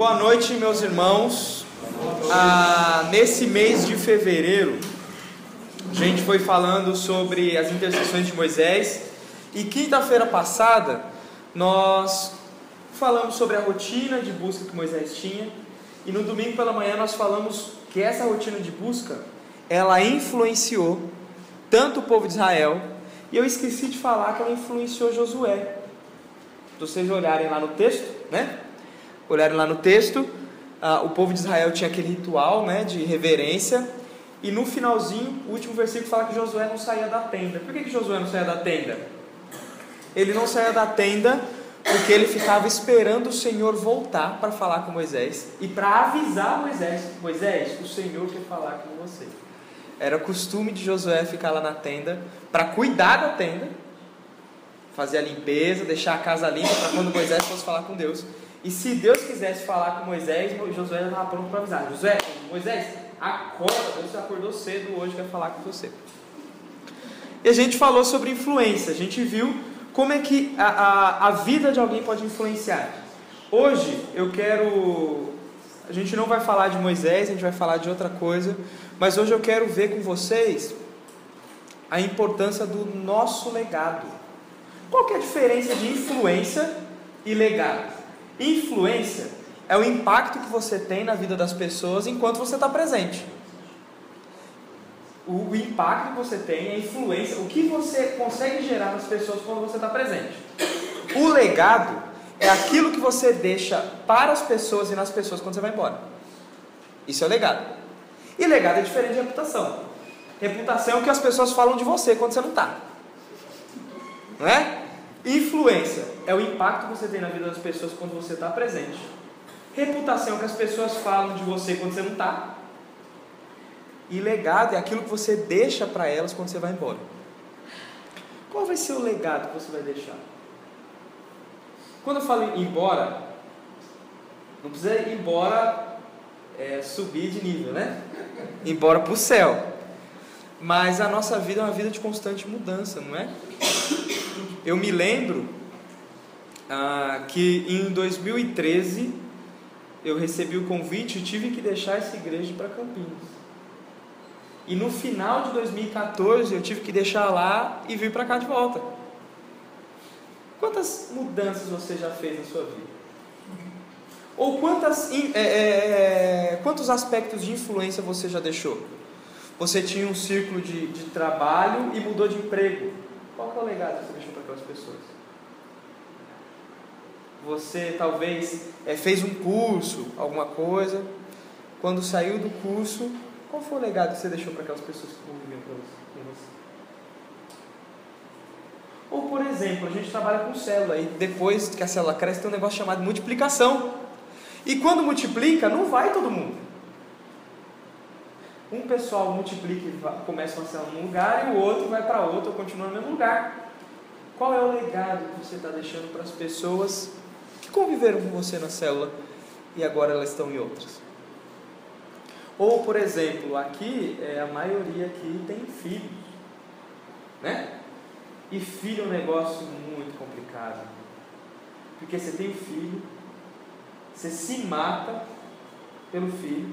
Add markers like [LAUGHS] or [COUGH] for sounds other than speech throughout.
Boa noite, meus irmãos. Ah, nesse mês de fevereiro, a gente foi falando sobre as intercessões de Moisés e quinta-feira passada nós falamos sobre a rotina de busca que Moisés tinha e no domingo pela manhã nós falamos que essa rotina de busca ela influenciou tanto o povo de Israel e eu esqueci de falar que ela influenciou Josué. Se vocês olharem lá no texto, né? Olharem lá no texto, ah, o povo de Israel tinha aquele ritual, né, de reverência. E no finalzinho, o último versículo fala que Josué não saía da tenda. Por que, que Josué não saía da tenda? Ele não saía da tenda porque ele ficava esperando o Senhor voltar para falar com Moisés e para avisar Moisés: Moisés, o Senhor quer falar com você. Era costume de Josué ficar lá na tenda para cuidar da tenda, fazer a limpeza, deixar a casa limpa para quando Moisés fosse falar com Deus. E se Deus quisesse falar com Moisés, Josué já estava pronto para avisar: Josué, Moisés, acorda, Deus acordou cedo hoje, quer falar com você. E a gente falou sobre influência, a gente viu como é que a, a, a vida de alguém pode influenciar. Hoje eu quero. A gente não vai falar de Moisés, a gente vai falar de outra coisa, mas hoje eu quero ver com vocês a importância do nosso legado. Qual que é a diferença de influência e legado? Influência é o impacto que você tem na vida das pessoas enquanto você está presente. O, o, impacto que você tem, a influência, o que você consegue gerar nas pessoas quando você está presente. O legado é aquilo que você deixa para as pessoas e nas pessoas quando você vai embora. Isso é legado. E legado é diferente de reputação. Reputação é o que as pessoas falam de você quando você não está. Não é? Influência é o impacto que você tem na vida das pessoas quando você está presente. Reputação é o que as pessoas falam de você quando você não está. E legado é aquilo que você deixa para elas quando você vai embora. Qual vai ser o legado que você vai deixar? Quando eu falo ir embora, não precisa ir embora é, subir de nível, né? Embora para o céu. Mas a nossa vida é uma vida de constante mudança, não é? Eu me lembro ah, que em 2013 eu recebi o convite e tive que deixar essa igreja para Campinas. E no final de 2014 eu tive que deixar lá e vir para cá de volta. Quantas mudanças você já fez na sua vida? Ou quantas, é, é, é, quantos aspectos de influência você já deixou? Você tinha um círculo de, de trabalho e mudou de emprego. Qual é o legado que você deixou para aquelas pessoas? Você talvez é, fez um curso, alguma coisa. Quando saiu do curso, qual foi o legado que você deixou para aquelas pessoas que conviviam com você? Ou, por exemplo, a gente trabalha com célula e depois que a célula cresce tem um negócio chamado multiplicação. E quando multiplica, não vai todo mundo. Um pessoal multiplica e começa uma célula num lugar e o outro vai para outro ou continua no mesmo lugar. Qual é o legado que você está deixando para as pessoas que conviveram com você na célula e agora elas estão em outras? Ou, por exemplo, aqui, é, a maioria aqui tem filhos, né? E filho é um negócio muito complicado. Porque você tem filho, você se mata pelo filho,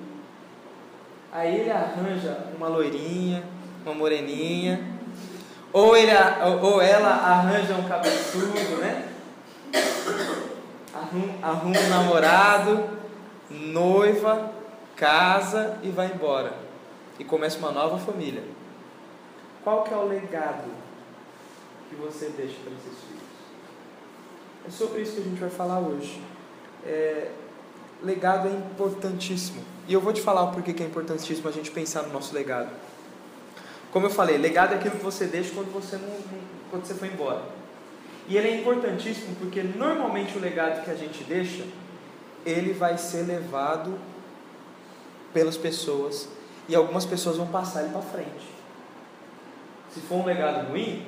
aí ele arranja uma loirinha, uma moreninha, ou, ele, ou ela arranja um cabeçudo, né? Arruma, um namorado, noiva, casa e vai embora e começa uma nova família. Qual que é o legado que você deixa para esses filhos? É sobre isso que a gente vai falar hoje. É, legado é importantíssimo. E eu vou te falar porquê que é importantíssimo a gente pensar no nosso legado. Como eu falei, legado é aquilo que você deixa quando você, não, quando você foi embora. E ele é importantíssimo porque normalmente o legado que a gente deixa, ele vai ser levado pelas pessoas e algumas pessoas vão passar ele para frente. Se for um legado ruim,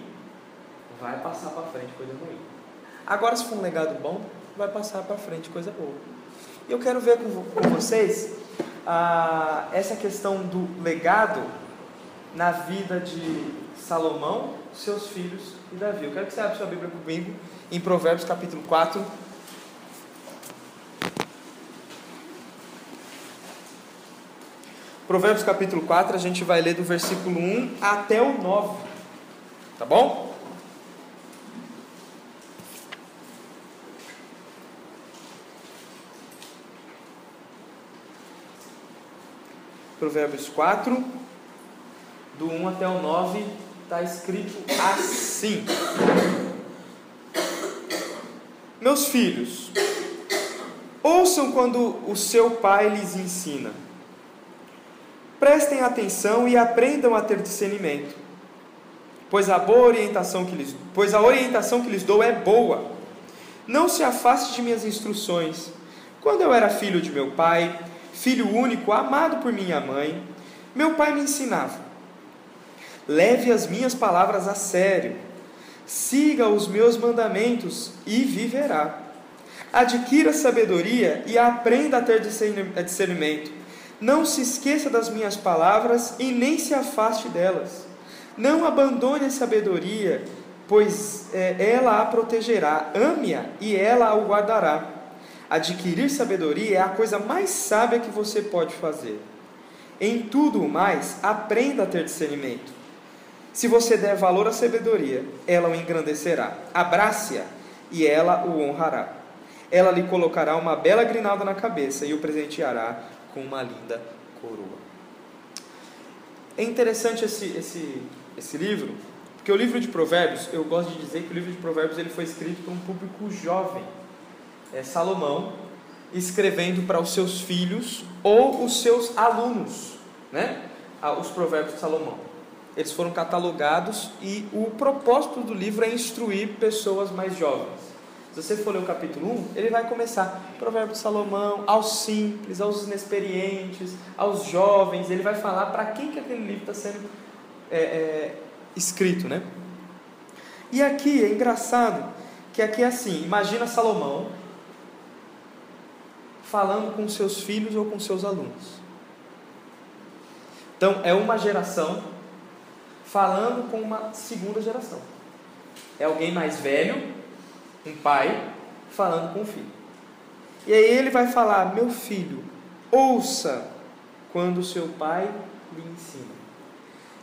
vai passar para frente coisa ruim. Agora, se for um legado bom, vai passar para frente coisa boa. E eu quero ver com, com vocês ah, essa questão do legado na vida de Salomão, seus filhos e Davi. Eu quero que você abra sua Bíblia comigo em Provérbios capítulo 4. Provérbios capítulo 4, a gente vai ler do versículo 1 até o 9. Tá bom? Provérbios 4, do 1 até o 9, está escrito assim: Meus filhos, ouçam quando o seu pai lhes ensina. Prestem atenção e aprendam a ter discernimento, pois a boa orientação que lhes, pois a orientação que lhes dou é boa. Não se afaste de minhas instruções. Quando eu era filho de meu pai, filho único, amado por minha mãe, meu pai me ensinava: leve as minhas palavras a sério, siga os meus mandamentos e viverá. Adquira sabedoria e aprenda a ter discernimento. Não se esqueça das minhas palavras e nem se afaste delas. Não abandone a sabedoria, pois é, ela a protegerá. Ame-a e ela a guardará. Adquirir sabedoria é a coisa mais sábia que você pode fazer. Em tudo o mais, aprenda a ter discernimento. Se você der valor à sabedoria, ela o engrandecerá. Abrace-a e ela o honrará. Ela lhe colocará uma bela grinalda na cabeça e o presenteará com uma linda coroa. É interessante esse, esse, esse livro, porque o livro de Provérbios, eu gosto de dizer que o livro de Provérbios ele foi escrito para um público jovem é, Salomão escrevendo para os seus filhos ou os seus alunos, né? Os provérbios de Salomão. Eles foram catalogados e o propósito do livro é instruir pessoas mais jovens. Se você for ler o capítulo 1, ele vai começar Provérbio de Salomão, aos simples, aos inexperientes, aos jovens. Ele vai falar para quem que aquele livro está sendo é, é, escrito, né? E aqui é engraçado que aqui é assim: imagina Salomão falando com seus filhos ou com seus alunos. Então, é uma geração falando com uma segunda geração. É alguém mais velho, um pai, falando com o filho. E aí ele vai falar: Meu filho, ouça quando seu pai lhe ensina.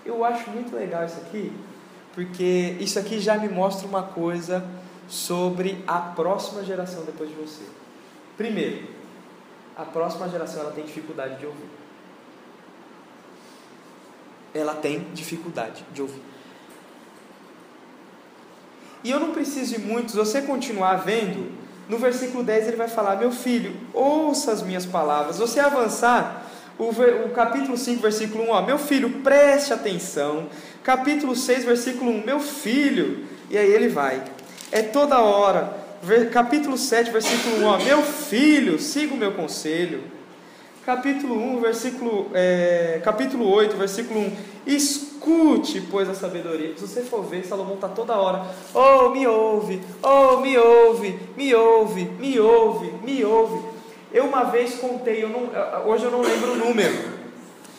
Eu acho muito legal isso aqui, porque isso aqui já me mostra uma coisa sobre a próxima geração depois de você. Primeiro, a próxima geração ela tem dificuldade de ouvir. Ela tem dificuldade de ouvir. E eu não preciso de muitos, você continuar vendo, no versículo 10 ele vai falar: Meu filho, ouça as minhas palavras. Você avançar, o, o capítulo 5, versículo 1, ó, Meu filho, preste atenção. Capítulo 6, versículo 1, Meu filho, e aí ele vai. É toda hora capítulo 7, versículo 1, ó, meu filho, siga o meu conselho. Capítulo 1, versículo, é, capítulo 8, versículo 1, escute, pois, a sabedoria. Se você for ver, Salomão está toda hora, oh, me ouve, oh, me ouve, me ouve, me ouve, me ouve. Eu uma vez contei, eu não, hoje eu não lembro o número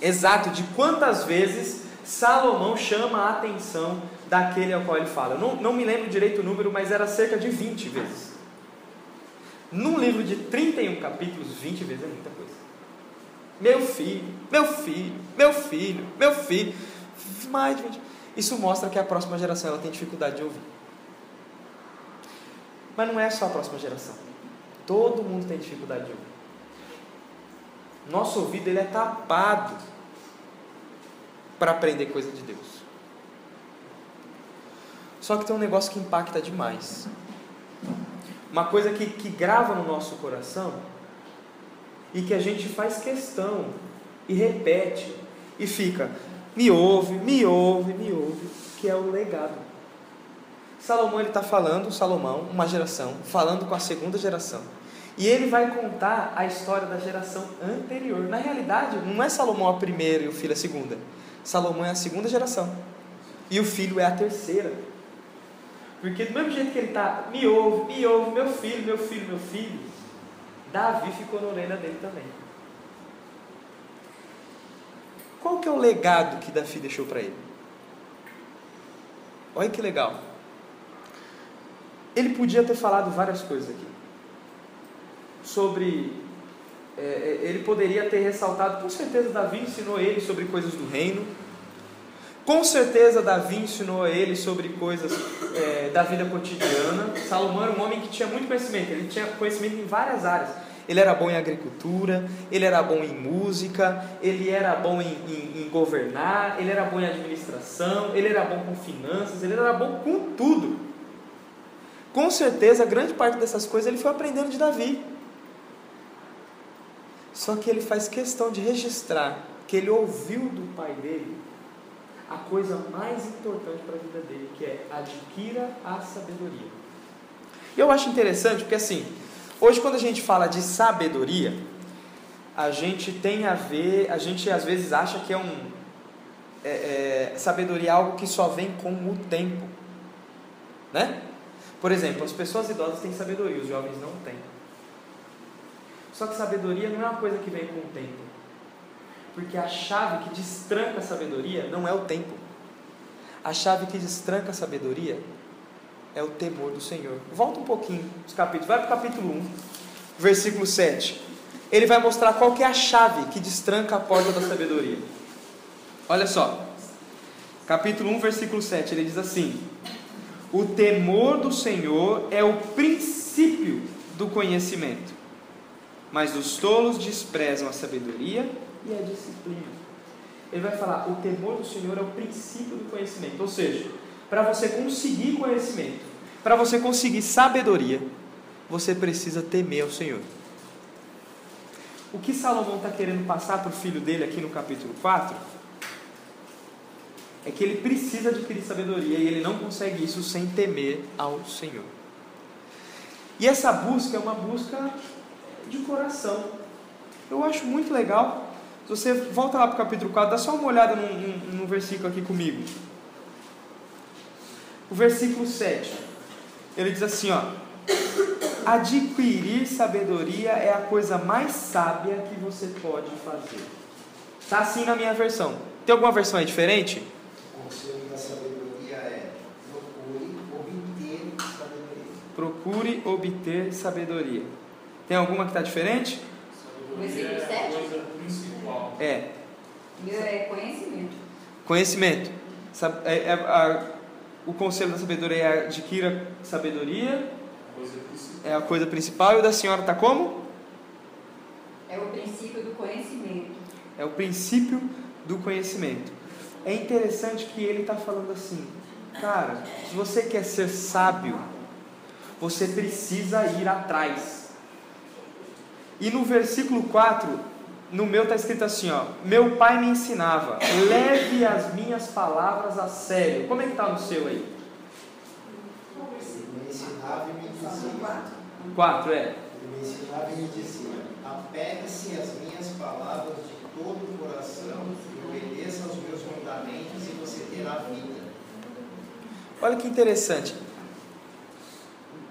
exato de quantas vezes Salomão chama a atenção daquele ao qual ele fala. Não, não me lembro direito o número, mas era cerca de 20 vezes. Num livro de 31 capítulos, 20 vezes é muita coisa. Meu filho, meu filho, meu filho, meu filho. Mais de 20. Isso mostra que a próxima geração ela tem dificuldade de ouvir. Mas não é só a próxima geração. Todo mundo tem dificuldade de ouvir. Nosso ouvido ele é tapado para aprender coisa de Deus. Só que tem um negócio que impacta demais. Uma coisa que, que grava no nosso coração e que a gente faz questão e repete e fica, me ouve, me ouve, me ouve, que é o legado. Salomão ele está falando, Salomão, uma geração, falando com a segunda geração. E ele vai contar a história da geração anterior. Na realidade, não é Salomão a primeira e o filho a segunda. Salomão é a segunda geração. E o filho é a terceira. Porque do mesmo jeito que ele está, me ouve, me ouve, meu filho, meu filho, meu filho, Davi ficou na orelha dele também. Qual que é o legado que Davi deixou para ele? Olha que legal. Ele podia ter falado várias coisas aqui. Sobre é, ele poderia ter ressaltado, com certeza Davi ensinou ele sobre coisas do reino, com certeza Davi ensinou a ele sobre coisas é, da vida cotidiana. Salomão era um homem que tinha muito conhecimento, ele tinha conhecimento em várias áreas. Ele era bom em agricultura, ele era bom em música, ele era bom em, em, em governar, ele era bom em administração, ele era bom com finanças, ele era bom com tudo. Com certeza, grande parte dessas coisas ele foi aprendendo de Davi. Só que ele faz questão de registrar que ele ouviu do pai dele a coisa mais importante para a vida dele, que é adquira a sabedoria. Eu acho interessante porque assim, hoje quando a gente fala de sabedoria, a gente tem a ver, a gente às vezes acha que é um é, é, sabedoria é algo que só vem com o tempo, né? Por exemplo, as pessoas idosas têm sabedoria, os jovens não têm. Só que sabedoria não é uma coisa que vem com o tempo. Porque a chave que destranca a sabedoria não é o tempo. A chave que destranca a sabedoria é o temor do Senhor. Volta um pouquinho os capítulos. Vai para o capítulo 1, versículo 7. Ele vai mostrar qual que é a chave que destranca a porta da sabedoria. Olha só. Capítulo 1, versículo 7. Ele diz assim: O temor do Senhor é o princípio do conhecimento, mas os tolos desprezam a sabedoria e a disciplina. Ele vai falar: o temor do Senhor é o princípio do conhecimento. Ou seja, para você conseguir conhecimento, para você conseguir sabedoria, você precisa temer ao Senhor. O que Salomão está querendo passar para o filho dele aqui no capítulo 4 é que ele precisa adquirir sabedoria e ele não consegue isso sem temer ao Senhor. E essa busca é uma busca de coração. Eu acho muito legal se você volta lá para o capítulo 4, dá só uma olhada no, versículo aqui comigo. O versículo 7. Ele diz assim, ó: Adquirir sabedoria é a coisa mais sábia que você pode fazer. Está assim na minha versão. Tem alguma versão aí diferente? O conselho da sabedoria é procure obter sabedoria. Procure obter sabedoria. Tem alguma que está diferente? Versículo 7? É. É conhecimento. Conhecimento. É, é, a, o conselho da sabedoria é adquira sabedoria. É a coisa principal. E o da senhora está como? É o princípio do conhecimento. É o princípio do conhecimento. É interessante que ele está falando assim, cara, se você quer ser sábio, você precisa ir atrás. E no versículo 4, no meu está escrito assim, ó. Meu pai me ensinava, leve as minhas palavras a sério. Como é que está no seu aí? Ele me ensinava e me dizia. Quatro, é. Ele me ensinava e me dizia: apegue-se às minhas palavras de todo o coração e obedeça aos meus mandamentos e você terá vida. Olha que interessante.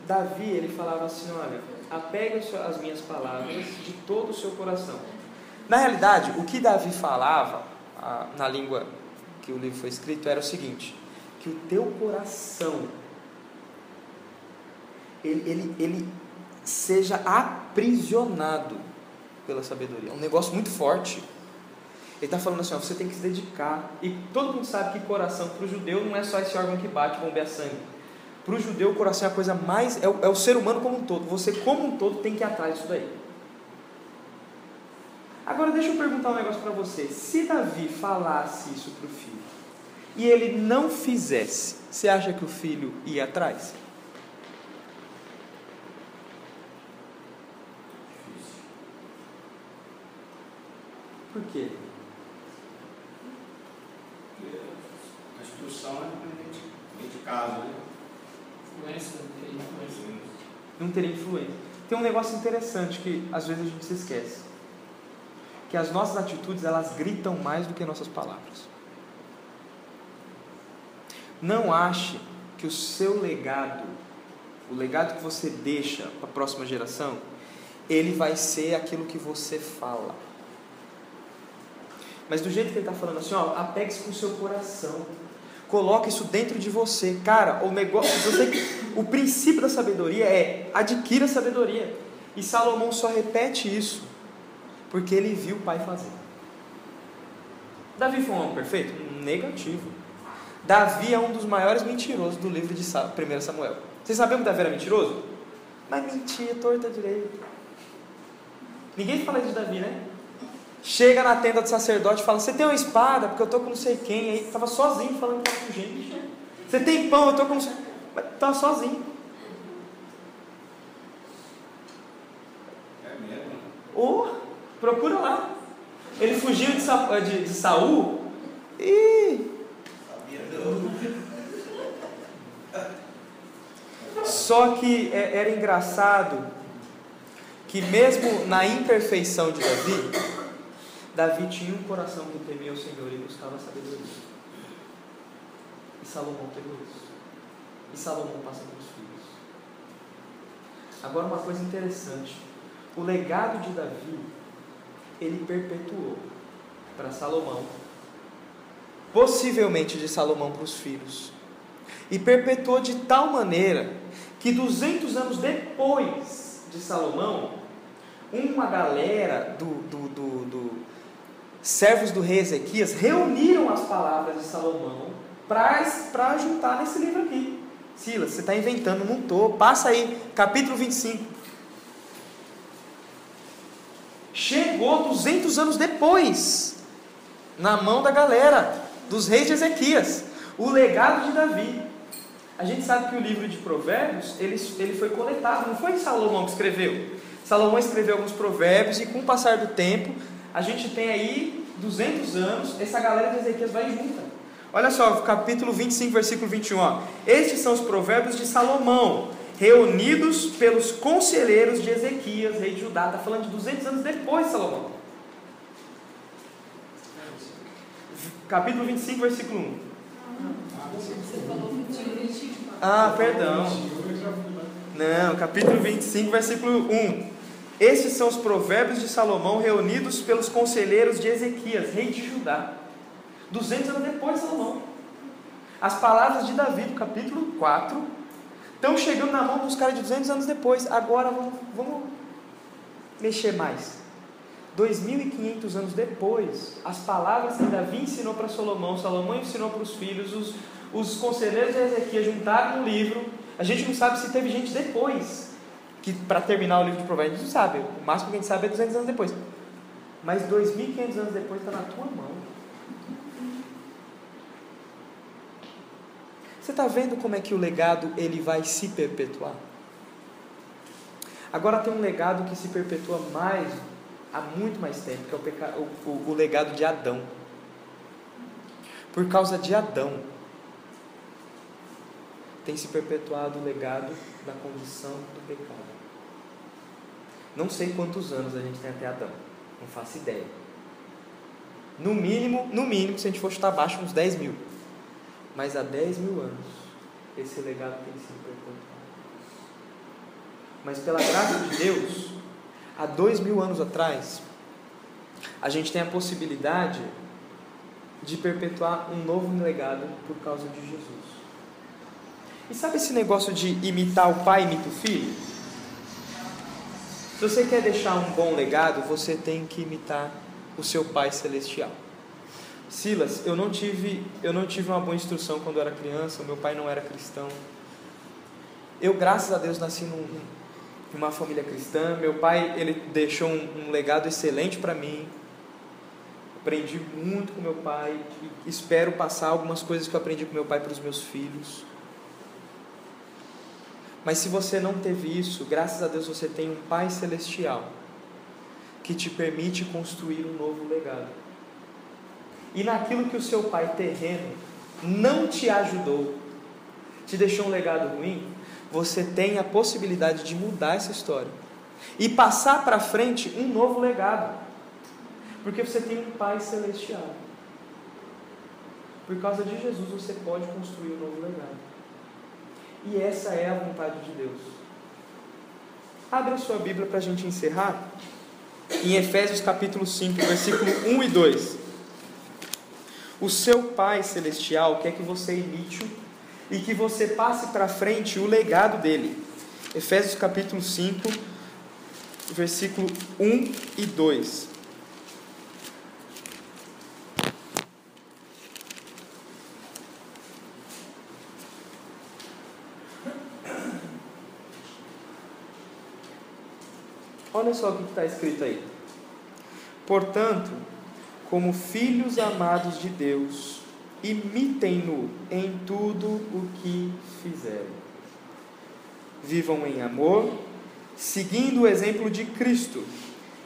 Davi, ele falava assim, olha, apegue as minhas palavras de todo o seu coração. Na realidade, o que Davi falava a, na língua que o livro foi escrito era o seguinte: que o teu coração ele, ele, ele seja aprisionado pela sabedoria. É um negócio muito forte. Ele está falando assim: ó, você tem que se dedicar. E todo mundo sabe que coração para o judeu não é só esse órgão que bate, bombeia sangue. Para o judeu, o coração é a coisa mais. É o, é o ser humano como um todo. Você, como um todo, tem que ir atrás disso daí. Agora deixa eu perguntar um negócio para você. Se Davi falasse isso para o filho e ele não fizesse, você acha que o filho ia atrás? Por quê? A instrução é de caso, né? Influência, não teria influência. Tem um negócio interessante que às vezes a gente se esquece que as nossas atitudes elas gritam mais do que nossas palavras. Não ache que o seu legado, o legado que você deixa para a próxima geração, ele vai ser aquilo que você fala. Mas do jeito que ele está falando assim, ó, apegue-se com o seu coração. Coloque isso dentro de você. Cara, o negócio, você, o princípio da sabedoria é adquira sabedoria. E Salomão só repete isso Porque ele viu o pai fazer. Davi foi um homem perfeito? Negativo. Davi é um dos maiores mentirosos do livro de 1 Samuel. Vocês sabiam que Davi era mentiroso? Mas mentia, torta direito. Ninguém fala de Davi, né? Chega na tenda do sacerdote e fala: Você tem uma espada? Porque eu estou com não sei quem. Aí estava sozinho falando com gente. Você tem pão? Eu estou com não sei. Mas estava sozinho. É mesmo? Ou, procura lá. Ele fugiu de, Sa de, de Saul e. [LAUGHS] Só que é, era engraçado que mesmo na imperfeição de Davi, Davi tinha um coração que temia o Senhor e buscava sabedoria. E Salomão teve isso. E Salomão passa para os filhos. Agora uma coisa interessante. O legado de Davi, ele perpetuou para Salomão, possivelmente de Salomão para os filhos. E perpetuou de tal maneira que 200 anos depois de Salomão, uma galera do, do, do, do servos do rei Ezequias reuniram as palavras de Salomão para juntar nesse livro aqui. Silas, você está inventando, não estou. Passa aí, capítulo 25. Chegou 200 anos depois, na mão da galera, dos reis de Ezequias, o legado de Davi. A gente sabe que o livro de Provérbios, ele, ele foi coletado, não foi Salomão que escreveu. Salomão escreveu alguns provérbios e com o passar do tempo, a gente tem aí 200 anos, essa galera de Ezequias vai junta. Olha só, capítulo 25, versículo 21. Ó. Estes são os provérbios de Salomão, reunidos pelos conselheiros de Ezequias, rei de Judá. Está falando de 200 anos depois de Salomão. Capítulo 25, versículo 1. Ah, perdão. Não, capítulo 25, versículo 1. Estes são os provérbios de Salomão reunidos pelos conselheiros de Ezequias, rei de Judá. 200 anos depois de Salomão. As palavras de Davi, do capítulo 4, estão chegando na mão dos caras de 200 anos depois. Agora vamos, vamos mexer mais. 2.500 anos depois, as palavras que Davi ensinou para Salomão, Salomão ensinou para os filhos, os, os conselheiros de Ezequias juntaram no livro. A gente não sabe se teve gente depois, que para terminar o livro de Provérbios, não sabe. O máximo que a gente sabe é 200 anos depois. Mas 2.500 anos depois está na tua mão. Você está vendo como é que o legado ele vai se perpetuar? Agora tem um legado que se perpetua mais há muito mais tempo, que é o, peca... o, o, o legado de Adão. Por causa de Adão, tem se perpetuado o legado da condição do pecado. Não sei quantos anos a gente tem até Adão, não faço ideia. No mínimo, no mínimo, se a gente for chutar abaixo, uns 10 mil. Mas há 10 mil anos, esse legado tem sido perpetuado. Mas pela graça de Deus, há dois mil anos atrás, a gente tem a possibilidade de perpetuar um novo legado por causa de Jesus. E sabe esse negócio de imitar o pai, imita o filho? Se você quer deixar um bom legado, você tem que imitar o seu pai celestial. Silas, eu não tive, eu não tive uma boa instrução quando eu era criança, meu pai não era cristão. Eu, graças a Deus, nasci num, numa família cristã. Meu pai, ele deixou um, um legado excelente para mim. Aprendi muito com meu pai e espero passar algumas coisas que eu aprendi com meu pai para os meus filhos. Mas se você não teve isso, graças a Deus você tem um Pai celestial que te permite construir um novo legado. E naquilo que o seu pai terreno não te ajudou, te deixou um legado ruim, você tem a possibilidade de mudar essa história e passar para frente um novo legado. Porque você tem um Pai celestial. Por causa de Jesus você pode construir um novo legado. E essa é a vontade de Deus. Abra sua Bíblia para a gente encerrar. Em Efésios capítulo 5, versículo 1 e 2. O seu Pai Celestial quer que você imite e que você passe para frente o legado dele. Efésios capítulo 5, versículo 1 e 2. Olha só o que está escrito aí. Portanto, como filhos amados de Deus, imitem-no em tudo o que fizerem. Vivam em amor, seguindo o exemplo de Cristo,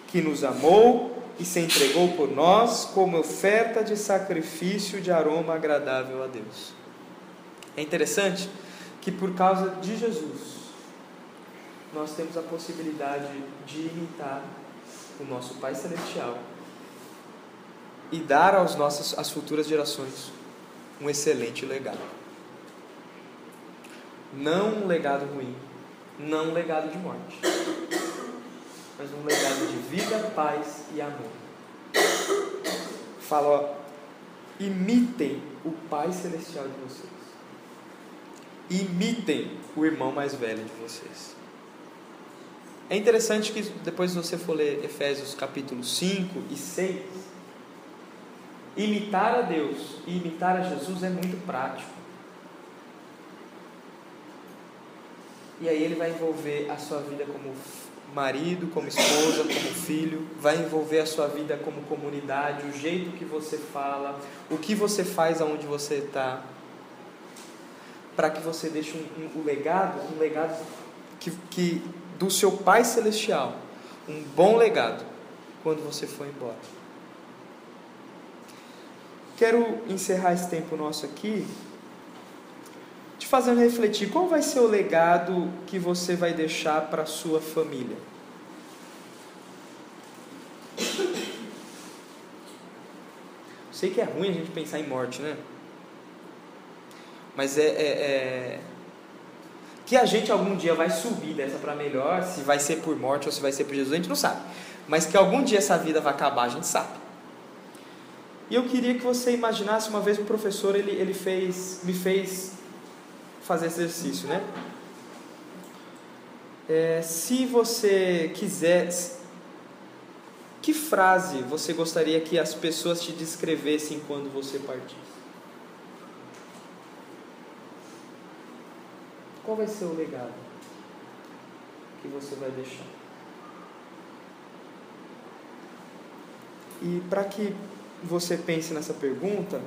que nos amou e se entregou por nós como oferta de sacrifício de aroma agradável a Deus. É interessante que por causa de Jesus, nós temos a possibilidade de imitar o nosso Pai Celestial e dar aos nossos, às futuras gerações um excelente legado. Não um legado ruim, não um legado de morte, mas um legado de vida, paz e amor. Fala, ó, imitem o Pai Celestial de vocês. Imitem o irmão mais velho de vocês. É interessante que depois você for ler Efésios capítulo 5 e 6, imitar a Deus e imitar a Jesus é muito prático. E aí ele vai envolver a sua vida como marido, como esposa, como filho, vai envolver a sua vida como comunidade, o jeito que você fala, o que você faz aonde você está, para que você deixe um, um, um legado, um legado que, que do seu Pai Celestial um bom legado quando você for embora. Quero encerrar esse tempo nosso aqui te fazendo refletir qual vai ser o legado que você vai deixar para sua família. Sei que é ruim a gente pensar em morte, né? Mas é, é, é que a gente algum dia vai subir dessa para melhor, se vai ser por morte ou se vai ser por Jesus, a gente não sabe. Mas que algum dia essa vida vai acabar, a gente sabe. E eu queria que você imaginasse uma vez um professor, ele, ele fez, me fez fazer esse exercício, né? É, se você quiser, que frase você gostaria que as pessoas te descrevessem quando você partisse? Qual vai ser o legado que você vai deixar? E para que você pense nessa pergunta,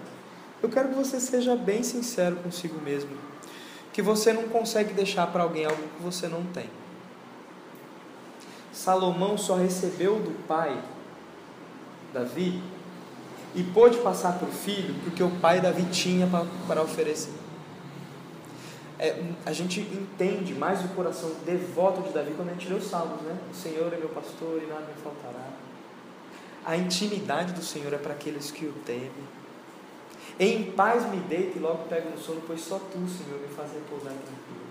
eu quero que você seja bem sincero consigo mesmo. Que você não consegue deixar para alguém algo que você não tem. Salomão só recebeu do pai, Davi, e pôde passar para o filho porque o pai Davi tinha para oferecer é, a gente entende mais o coração devoto de Davi quando a gente lê os salmos, né? O Senhor é meu pastor e nada me faltará. A intimidade do Senhor é para aqueles que o temem. Em paz me deito e logo pego no sono, pois só tu, Senhor, me faz repousar tranquilo.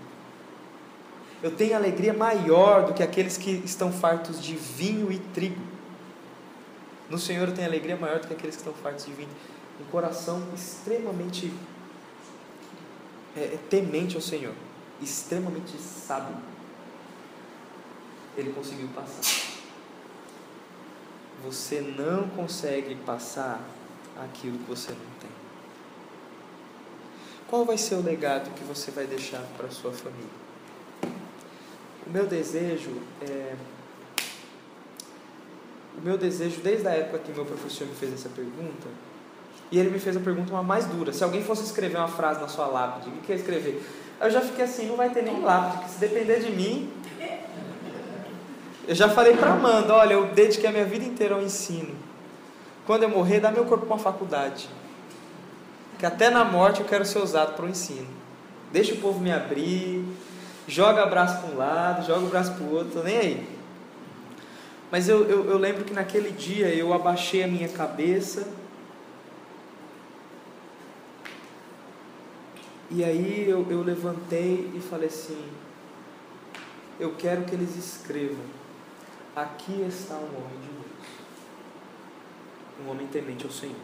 Eu tenho alegria maior do que aqueles que estão fartos de vinho e trigo. No Senhor eu tenho alegria maior do que aqueles que estão fartos de vinho. Um coração extremamente é, é, temente ao Senhor, extremamente sábio, ele conseguiu passar. Você não consegue passar aquilo que você não tem. Qual vai ser o legado que você vai deixar para sua família? O meu desejo é. O meu desejo, desde a época que meu professor me fez essa pergunta, e ele me fez a pergunta uma mais dura. Se alguém fosse escrever uma frase na sua lápide, o que quer escrever? Eu já fiquei assim, não vai ter nem lápide, porque se depender de mim. Eu já falei para Amanda, olha, eu dediquei a minha vida inteira ao ensino. Quando eu morrer, dá meu corpo para uma faculdade. Que até na morte eu quero ser usado para o ensino. Deixa o povo me abrir, joga o braço para um lado, joga o braço para o outro, nem aí. Mas eu, eu, eu lembro que naquele dia eu abaixei a minha cabeça E aí eu, eu levantei e falei assim: Eu quero que eles escrevam. Aqui está um homem de Deus, um homem temente ao Senhor.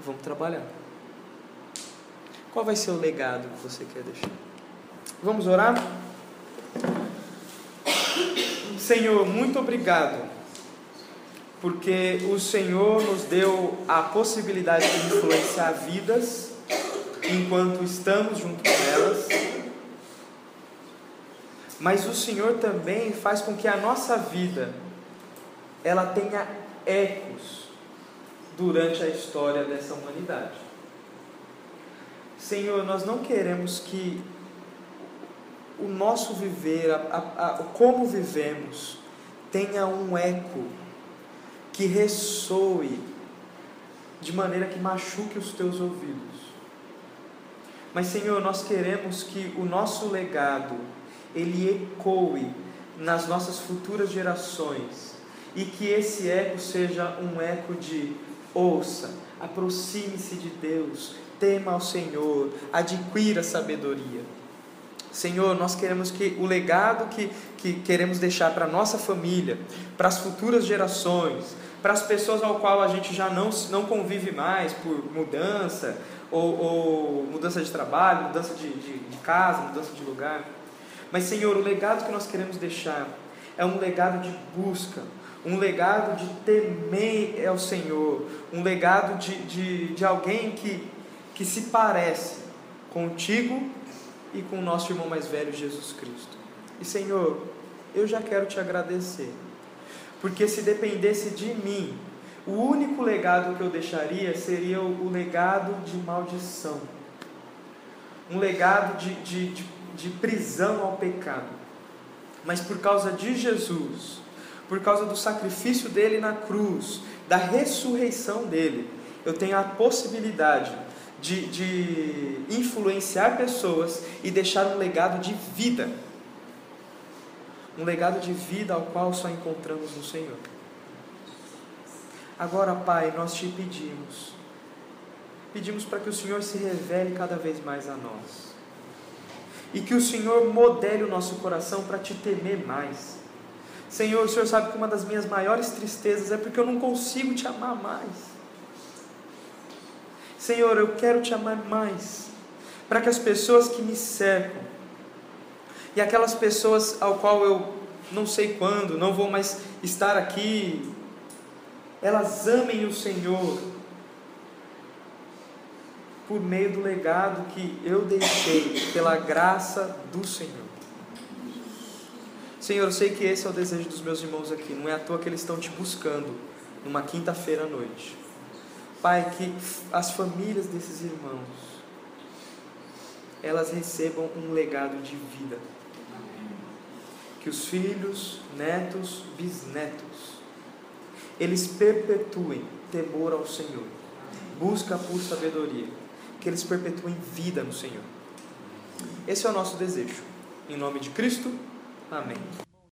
Vamos trabalhar. Qual vai ser o legado que você quer deixar? Vamos orar? Senhor, muito obrigado porque o Senhor nos deu a possibilidade de influenciar vidas enquanto estamos junto com elas, mas o Senhor também faz com que a nossa vida ela tenha ecos durante a história dessa humanidade. Senhor, nós não queremos que o nosso viver, a, a, a, como vivemos, tenha um eco que ressoe de maneira que machuque os teus ouvidos. Mas, Senhor, nós queremos que o nosso legado ele ecoe nas nossas futuras gerações e que esse eco seja um eco de ouça, aproxime-se de Deus, tema ao Senhor, adquira sabedoria. Senhor, nós queremos que o legado que, que queremos deixar para a nossa família, para as futuras gerações, para as pessoas ao qual a gente já não, não convive mais por mudança, ou, ou mudança de trabalho, mudança de, de, de casa, mudança de lugar. Mas, Senhor, o legado que nós queremos deixar é um legado de busca, um legado de temer ao Senhor, um legado de, de, de alguém que, que se parece contigo e com o nosso irmão mais velho, Jesus Cristo. E, Senhor, eu já quero te agradecer, porque se dependesse de mim, o único legado que eu deixaria seria o, legado de maldição, um legado de, de, de, de prisão ao pecado. Mas por causa de Jesus, por causa do sacrifício dele na cruz, da ressurreição dele, eu tenho a possibilidade de, de influenciar pessoas e deixar um legado de vida. Um legado de vida ao qual só encontramos no Senhor. Agora, Pai, nós te pedimos, pedimos para que o Senhor se revele cada vez mais a nós. E que o Senhor modele o nosso coração para te temer mais. Senhor, o Senhor sabe que uma das minhas maiores tristezas é porque eu não consigo te amar mais. Senhor, eu quero te amar mais, para que as pessoas que me cercam e aquelas pessoas ao qual eu não sei quando, não vou mais estar aqui, elas amem o Senhor por meio do legado que eu deixei pela graça do Senhor. Senhor, eu sei que esse é o desejo dos meus irmãos aqui, não é à toa que eles estão te buscando numa quinta-feira à noite. Pai, que as famílias desses irmãos elas recebam um legado de vida. Que os filhos, netos, bisnetos eles perpetuem temor ao Senhor, busca por sabedoria, que eles perpetuem vida no Senhor. Esse é o nosso desejo. Em nome de Cristo, amém.